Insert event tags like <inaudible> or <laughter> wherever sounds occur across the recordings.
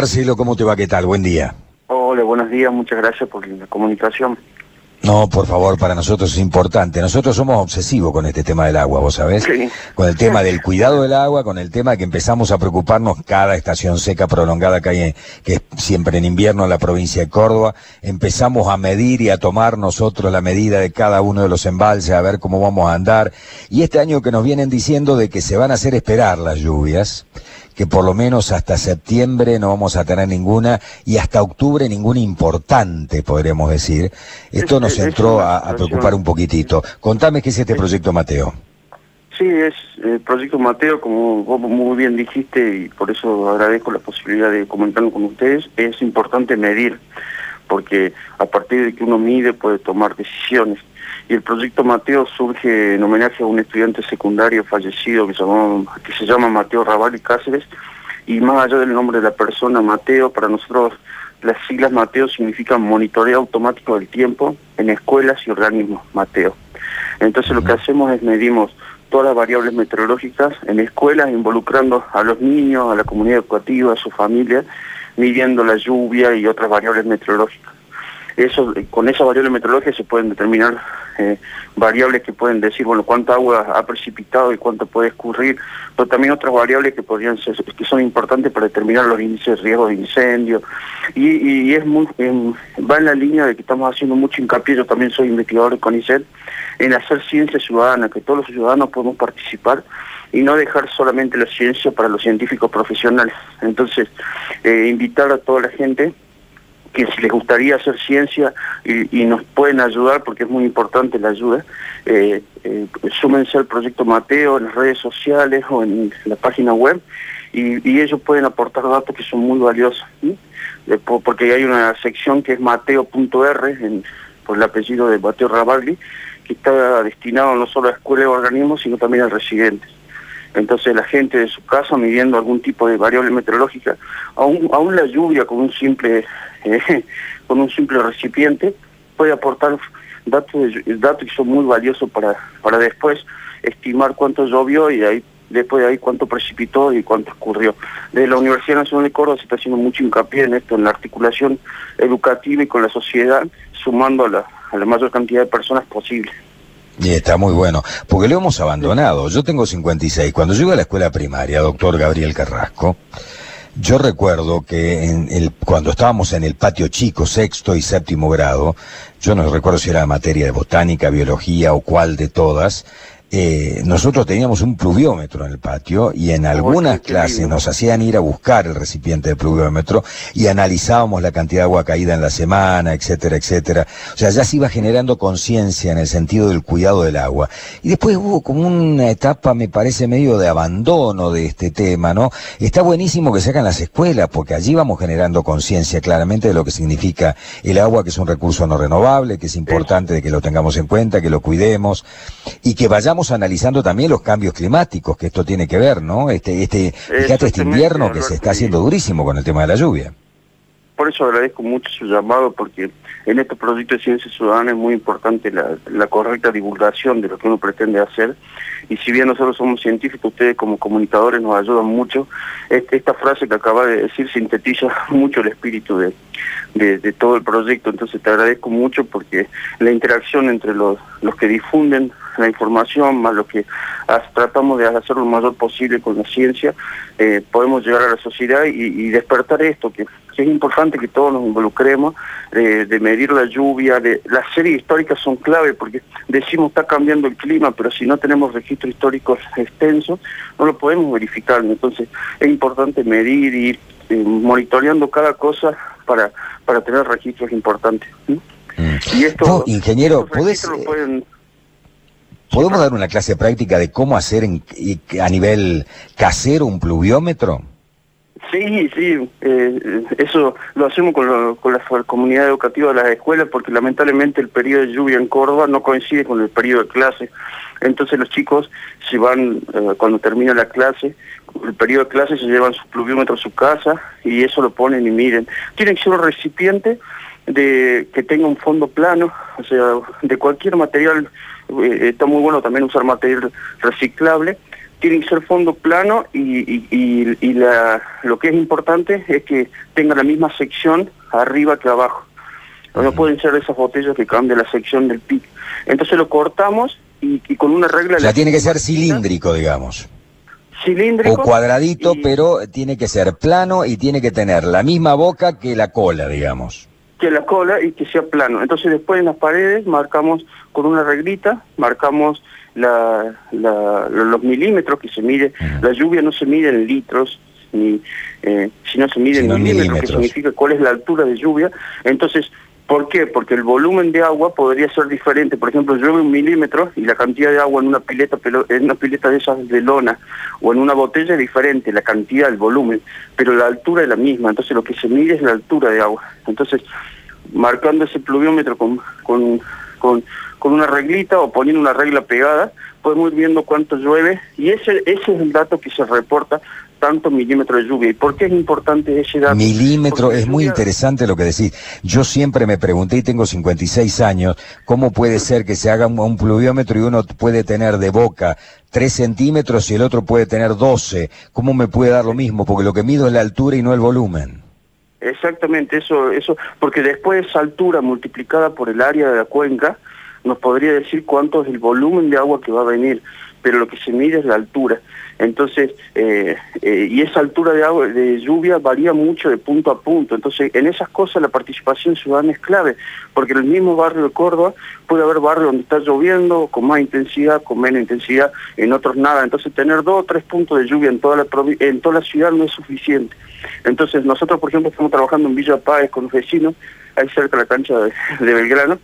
Marcelo, ¿cómo te va? ¿Qué tal? Buen día. Hola, buenos días, muchas gracias por la comunicación. No, por favor, para nosotros es importante. Nosotros somos obsesivos con este tema del agua, ¿vos sabés? Sí. Con el tema del <laughs> cuidado del agua, con el tema que empezamos a preocuparnos cada estación seca prolongada que hay, en- que es siempre en invierno en la provincia de Córdoba. Empezamos a medir y a tomar nosotros la medida de cada uno de los embalses, a ver cómo vamos a andar. Y este año que nos vienen diciendo de que se van a hacer esperar las lluvias, que por lo menos hasta septiembre no vamos a tener ninguna y hasta octubre ninguna importante, podríamos decir. Esto Es- nos entró a, a preocupar un poquitito. Contame qué es este proyecto, Mateo. Sí, es el proyecto Mateo, como vos muy bien dijiste, y por eso agradezco la posibilidad de comentarlo con ustedes, es importante medir, porque a partir de que uno mide puede tomar decisiones. Y el proyecto Mateo surge en homenaje a un estudiante secundario fallecido que se, llamó- que se llama Mateo Raval y Cáceres, y más allá del nombre de la persona Mateo, para nosotros las siglas Mateo significan monitoreo automático del tiempo en escuelas y organismos Mateo. Entonces lo que hacemos es medimos todas las variables meteorológicas en escuelas, involucrando a los niños, a la comunidad educativa, a su familia, midiendo la lluvia y otras variables meteorológicas. Eso, con esas variables meteorológicas se pueden determinar eh, variables que pueden decir, bueno, cuánta agua ha precipitado y cuánto puede escurrir, pero también otras variables que podrían ser, que son importantes para determinar los índices de riesgo de incendio. Y, es muy, va en la línea de que estamos haciendo mucho hincapié, yo también soy investigador de CONICET, en hacer ciencia ciudadana, que todos los ciudadanos podemos participar y no dejar solamente la ciencia para los científicos profesionales. Entonces, eh, invitar a toda la gente que si les gustaría hacer ciencia y, nos pueden ayudar, porque es muy importante la ayuda, eh, eh, súmense al proyecto Mateo en las redes sociales o en la página web y, ellos pueden aportar datos que son muy valiosos, porque hay una sección que es mateo.r, por el apellido de Mateo Ravalli, que está destinado no solo a escuelas y organismos, sino también a residentes. Entonces la gente de su casa midiendo algún tipo de variable meteorológica, aún, la lluvia con un simple <laughs> eh, con un simple recipiente puede aportar datos, datos que son muy valiosos para, para después estimar cuánto llovió y ahí, después de ahí cuánto precipitó y cuánto escurrió. Desde la Universidad Nacional de Córdoba se está haciendo mucho hincapié en esto, en la articulación educativa y con la sociedad, sumando a la, a la mayor cantidad de personas posible. Y está muy bueno, porque lo hemos abandonado. Yo tengo 56. Cuando yo iba a la escuela primaria, doctor Gabriel Carrasco, yo recuerdo que en el, cuando estábamos en el patio chico, sexto y séptimo grado, yo no recuerdo si era materia de botánica, biología o cuál de todas, eh, nosotros teníamos un pluviómetro en el patio y en algunas qué- qué clases nos hacían ir a buscar el recipiente de pluviómetro y analizábamos la cantidad de agua caída en la semana, etcétera, etcétera. O sea, ya se iba generando conciencia en el sentido del cuidado del agua. Y después hubo como una etapa, me parece, medio de abandono de este tema, ¿no? Está buenísimo que se hagan las escuelas, porque allí vamos generando conciencia claramente de lo que significa el agua, que es un recurso no renovable, que es importante de que lo tengamos en cuenta, que lo cuidemos y que vayamos analizando también los cambios climáticos, que esto tiene que ver, ¿no? Este, este, fíjate este invierno que se está haciendo durísimo con el tema de la lluvia. Por eso agradezco mucho su llamado, porque en este proyecto de Ciencia Ciudadana es muy importante la, correcta divulgación de lo que uno pretende hacer. Y si bien nosotros somos científicos, ustedes como comunicadores nos ayudan mucho. Este- esta frase que acaba de decir sintetiza <laughs> mucho el espíritu de, de, todo el proyecto. Entonces te agradezco mucho porque la interacción entre los, los que difunden la información, más los que tratamos de hacer lo mayor posible con la ciencia, eh, podemos llegar a la sociedad y, y despertar esto, que, que es importante que todos nos involucremos, eh, de medir la lluvia, de las series históricas son clave porque decimos está cambiando el clima, pero si no tenemos registros históricos extensos, no lo podemos verificar. Entonces es importante medir y ir eh, monitoreando cada cosa para, para tener registros importantes. ¿sí? Mm. Y esto, ingeniero, estos ¿podés, registros eh, pueden ¿Podemos dar una clase práctica de cómo hacer en- a nivel casero un pluviómetro? Sí, sí, eh, eso lo hacemos con, la comunidad educativa de las escuelas porque lamentablemente el periodo de lluvia en Córdoba no coincide con el periodo de clase. Entonces los chicos se van, eh, cuando termina la clase, el periodo de clase se llevan su pluviómetro a su casa y eso lo ponen y miren. Tiene que ser un recipiente de que tenga un fondo plano, o sea, de cualquier material, eh, está muy bueno también usar material reciclable, tiene que ser fondo plano y, la, lo que es importante es que tenga la misma sección arriba que abajo. No pueden ser esas botellas que cambian la sección del pic. Entonces lo cortamos y, con una regla... O sea, tiene que ser cilíndrico, digamos. Cilíndrico. O cuadradito, pero tiene que ser plano y tiene que tener la misma boca que la cola, digamos. Que la cola y que sea plano. Entonces después en las paredes marcamos con una reglita, marcamos la, los milímetros que se mide, la lluvia no se mide en litros, ni eh, sino se mide en milímetros, que significa cuál es la altura de lluvia. Entonces, ¿por qué? Porque el volumen de agua podría ser diferente. Por ejemplo, llueve un milímetro y la cantidad de agua en una pileta, en una pileta de esas de lona o en una botella es diferente, la cantidad, el volumen, pero la altura es la misma. Entonces, lo que se mide es la altura de agua. Entonces, marcando ese pluviómetro con, con, con con una reglita o poniendo una regla pegada, podemos ir viendo cuánto llueve y ese, ese es el dato que se reporta tanto milímetro de lluvia. ¿Y por qué es importante ese dato? Milímetro, es muy interesante lo que decís. Yo siempre me pregunté, y tengo 56 años, ¿cómo puede ser que se haga un, pluviómetro y uno puede tener de boca 3 centímetros y el otro puede tener 12? ¿Cómo me puede dar lo mismo? Porque lo que mido es la altura y no el volumen. Exactamente, eso, eso, porque después esa altura multiplicada por el área de la cuenca, nos podría decir cuánto es el volumen de agua que va a venir, pero lo que se mide es la altura. Entonces, eh, eh, y esa altura de, agua, de lluvia varía mucho de punto a punto. Entonces, en esas cosas la participación ciudadana es clave, porque en el mismo barrio de Córdoba puede haber barrios donde está lloviendo con más intensidad, con menos intensidad, en otros nada. Entonces, tener dos o tres puntos de lluvia en toda la, en toda la ciudad no es suficiente. Entonces, nosotros, por ejemplo, estamos trabajando en Villa Páez con los vecinos, ahí cerca de la cancha de Belgrano,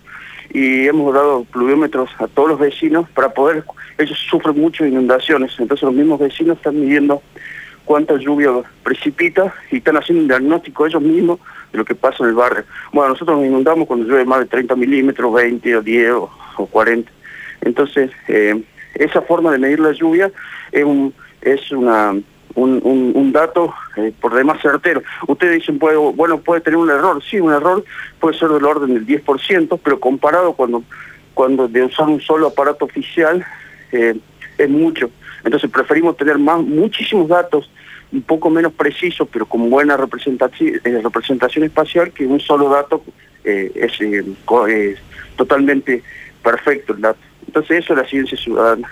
y hemos dado pluviómetros a todos los vecinos para poder, ellos sufren mucho inundaciones, entonces los mismos vecinos están midiendo cuánta lluvia precipita y están haciendo un diagnóstico ellos mismos de lo que pasa en el barrio. Bueno, nosotros nos inundamos cuando llueve más de 30 milímetros, 20 o 10 o, 40. Entonces, eh, esa forma de medir la lluvia es, un, es una un, dato eh, por demás certero. Ustedes dicen, puede, bueno, puede tener un error. Sí, un error puede ser del orden del 10%, pero comparado cuando, cuando de usar un solo aparato oficial eh, es mucho. Entonces preferimos tener más, muchísimos datos un poco menos precisos, pero con buena representación, eh, representación espacial, que un solo dato es, totalmente perfecto el dato. Entonces eso es la ciencia ciudadana.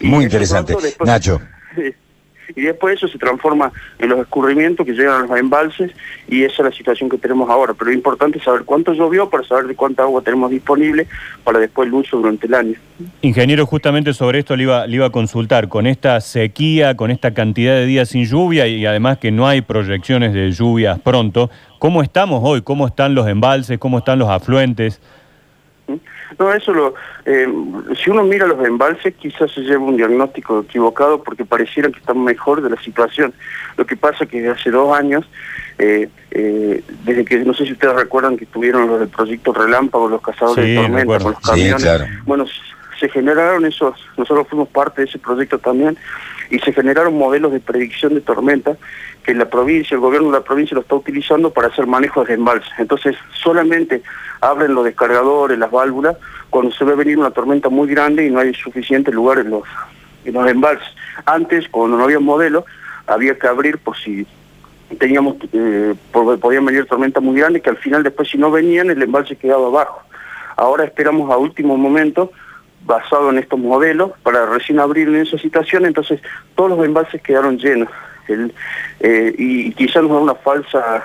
Muy interesante. Nacho <laughs> y después eso se transforma en los escurrimientos que llegan a los embalses y esa es la situación que tenemos ahora. Pero lo importante es saber cuánto llovió para saber de cuánta agua tenemos disponible para después el uso durante el año. Ingeniero, justamente sobre esto le iba, le iba a consultar, con esta sequía, con esta cantidad de días sin lluvia y además que no hay proyecciones de lluvias pronto, ¿cómo estamos hoy? ¿Cómo están los embalses? ¿Cómo están los afluentes? No, eso lo, eh, si uno mira los embalses quizás se lleva un diagnóstico equivocado porque pareciera que están mejor de la situación. Lo que pasa es que desde hace dos años, eh, eh, desde que, no sé si ustedes recuerdan que tuvieron los del proyecto Relámpago, los cazadores de tormenta con los camiones, bueno, se generaron esos, nosotros fuimos parte de ese proyecto también, y se generaron modelos de predicción de tormenta que la provincia, el gobierno de la provincia lo está utilizando para hacer manejo de embalses. Entonces, solamente abren los descargadores, las válvulas, cuando se ve venir una tormenta muy grande y no hay suficiente lugar en los, en los embalses. Antes, cuando no había modelo, había que abrir por si teníamos, eh, podían venir tormentas muy grandes, que al final después si no venían, el embalse quedaba abajo. Ahora esperamos a último momento basado en estos modelos para recién abrir en esa situación, entonces todos los embalses quedaron llenos. Eh, y, quizás nos da una falsa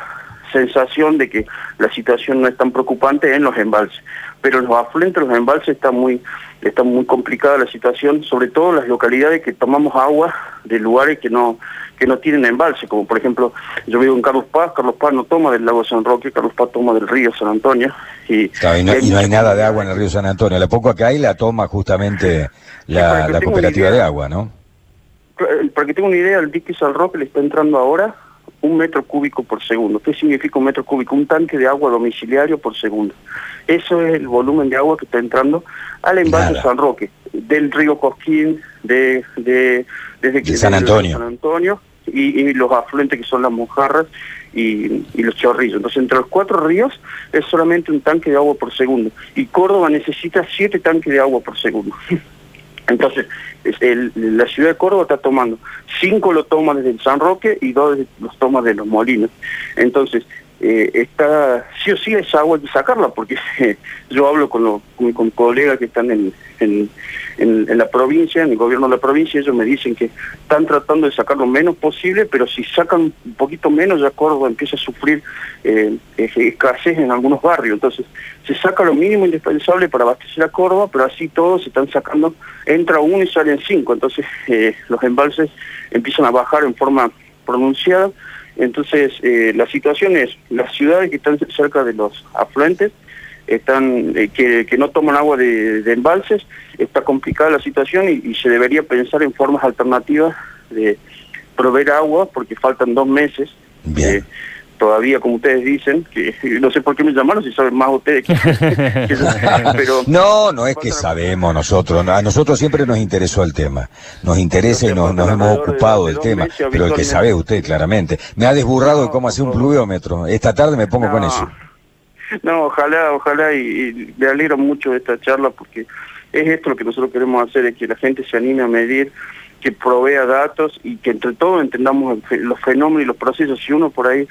sensación de que la situación no es tan preocupante en los embalses, pero en los afluentes, los embalses está muy, está muy complicada la situación, sobre todo en las localidades que tomamos agua de lugares que no, que no tienen embalse, como por ejemplo, yo vivo en Carlos Paz, Carlos Paz no toma del lago San Roque, Carlos Paz toma del río San Antonio. Y, no, hay nada de agua en el río San Antonio, la poco que hay la toma justamente la, cooperativa de agua, ¿no? Para que tenga una idea, el dique San Roque le está entrando ahora un metro cúbico por segundo. ¿Qué significa un metro cúbico? Un tanque de agua domiciliario por segundo. Eso es el volumen de agua que está entrando al embalse San Roque, del río Cosquín, de, de, desde San Antonio. San Antonio y, los afluentes que son las mojarras y, los chorrillos. Entonces, entre los cuatro ríos es solamente un tanque de agua por segundo. Y Córdoba necesita siete tanques de agua por segundo. <laughs> Entonces, la ciudad de Córdoba está tomando, cinco lo toma desde el San Roque y dos los toma de los molinos. Entonces, eh, está, sí o sí esa agua hay que sacarla, porque <laughs> yo hablo con, con, colegas que están en, en, la provincia, en el gobierno de la provincia, ellos me dicen que están tratando de sacar lo menos posible, pero si sacan un poquito menos, ya Córdoba empieza a sufrir eh, escasez en algunos barrios. Entonces, se saca lo mínimo indispensable para abastecer a Córdoba, pero así todos se están sacando, entra uno y salen cinco, entonces eh, los embalses empiezan a bajar en forma pronunciada entonces, eh, la situación es, las ciudades que están cerca de los afluentes, están eh, que, no toman agua de, embalses, está complicada la situación y, se debería pensar en formas alternativas de proveer agua, porque faltan dos meses. Bien todavía, como ustedes dicen, que <laughs> no sé por qué me llamaron si saben más ustedes que, <laughs> <laughs> pero No, no es que sabemos nosotros, a nosotros siempre nos interesó el tema, nos interesa y nos, hemos ocupado del tema, pero el que sabe usted claramente. Me ha desburrado de cómo hacer un pluviómetro, esta tarde me pongo con eso. No, ojalá, ojalá, y, me alegro mucho de esta charla porque es esto lo que nosotros queremos hacer, es que la gente se anime a medir que provea datos y que entre todos entendamos los fenómenos y los procesos. Si uno por ahí,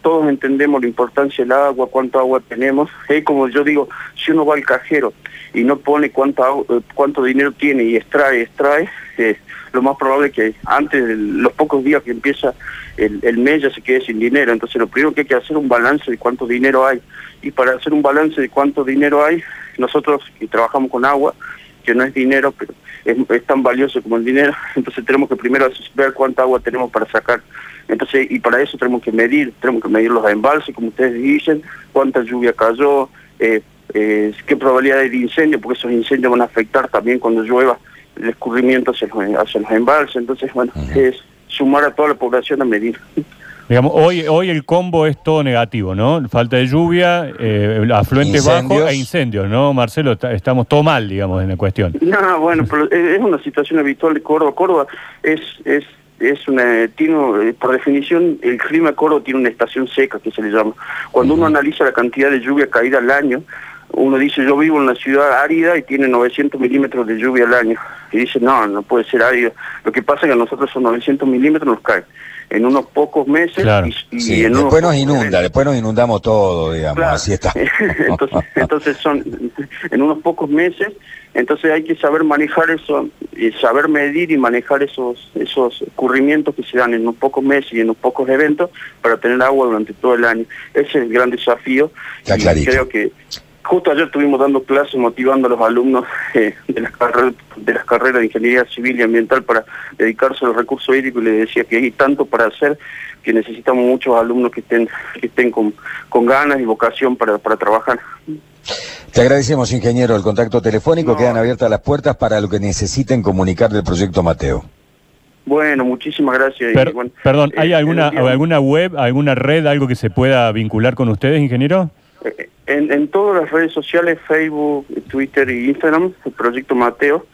todos entendemos la importancia del agua, cuánto agua tenemos, es como yo digo, si uno va al cajero y no pone cuánto, eh, cuánto dinero tiene y extrae, extrae, eh, lo más probable es que antes de los pocos días que empieza el, el mes ya se quede sin dinero. Entonces lo primero que hay que hacer es un balance de cuánto dinero hay. Y para hacer un balance de cuánto dinero hay, nosotros que trabajamos con agua, que no es dinero, pero es, tan valioso como el dinero, <laughs> entonces tenemos que primero ver cuánta agua tenemos para sacar. Entonces, y para eso tenemos que medir, tenemos que medir los embalses, como ustedes dicen, cuánta lluvia cayó, eh, eh, qué probabilidad hay de incendio, porque esos incendios van a afectar también cuando llueva el escurrimiento hacia los, los embalses. Entonces, bueno, es sumar a toda la población a medir. <laughs> Digamos, hoy, hoy el combo es todo negativo, ¿no? Falta de lluvia, eh, afluentes bajos e incendios, ¿no, Marcelo? estamos todo mal, digamos, en la cuestión. No, bueno, pero es una situación habitual de Córdoba. Córdoba es, es, es una, tiene, por definición, el clima de Córdoba tiene una estación seca, que se le llama. Cuando uno analiza la cantidad de lluvia caída al año, uno dice, yo vivo en una ciudad árida y tiene 900 milímetros de lluvia al año. Y dice, no, no puede ser árido. Lo que pasa es que a nosotros esos 900 milímetros nos caen en unos pocos meses. Y, después nos inunda, después nos inundamos todo, digamos, así está. <laughs> <laughs> entonces, son en unos pocos meses, entonces hay que saber manejar eso, y saber medir y manejar esos esos ocurrimientos que se dan en unos pocos meses y en unos pocos eventos para tener agua durante todo el año. Ese es el gran desafío. y creo que Justo ayer estuvimos dando clases motivando a los alumnos eh, de, las carreras, de las carreras de Ingeniería Civil y Ambiental para dedicarse a los recursos hídricos y les decía que hay tanto para hacer que necesitamos muchos alumnos que estén, que estén con, con ganas y vocación para, para trabajar. Te agradecemos, ingeniero, el contacto telefónico. Quedan abiertas las puertas para lo que necesiten comunicar del proyecto Mateo. Bueno, muchísimas gracias. perdón, ¿hay eh, alguna, alguna web, alguna red, algo que se pueda vincular con ustedes, ingeniero? En, todas las redes sociales, Facebook, Twitter y Instagram, el Proyecto Mateo,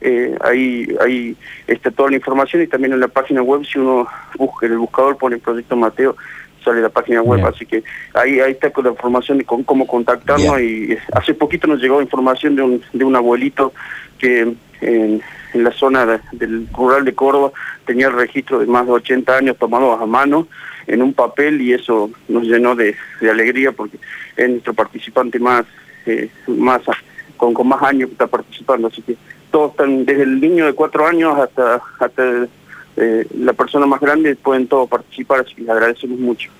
eh, ahí, ahí está toda la información y también en la página web, si uno busca en el buscador pone Proyecto Mateo, sale la página web, así que ahí, ahí está con la información de cómo contactarnos y hace poquito nos llegó información de un, de un abuelito que en, la zona del rural de Córdoba tenía el registro de más de 80 años tomados a mano en un papel y eso nos llenó de, alegría porque es nuestro participante más, eh, más con, con más años que está participando. Así que todos están, desde el niño de cuatro años hasta, hasta eh, la persona más grande, pueden todos participar, así que les agradecemos mucho.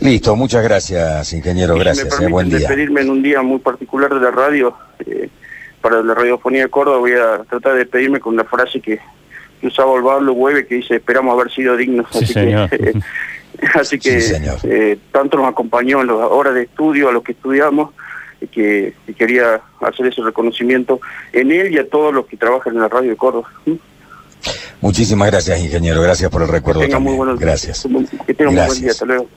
Listo, muchas gracias, ingeniero, gracias. Si eh, buen día. despedirme en un día muy particular de la radio, para la radiofonía de Córdoba, voy a tratar de despedirme con una frase que que usaba el Pablo Hueve que dice esperamos haber sido dignos. así que, <laughs> así que eh, tanto nos acompañó en las horas de estudio, a los que estudiamos, que, quería hacer ese reconocimiento en él y a todos los que trabajan en la radio de Córdoba. Muchísimas gracias, ingeniero. Gracias por el recuerdo. Que tenga muy buenos Gracias. Que tenga muy buen día. Hasta luego.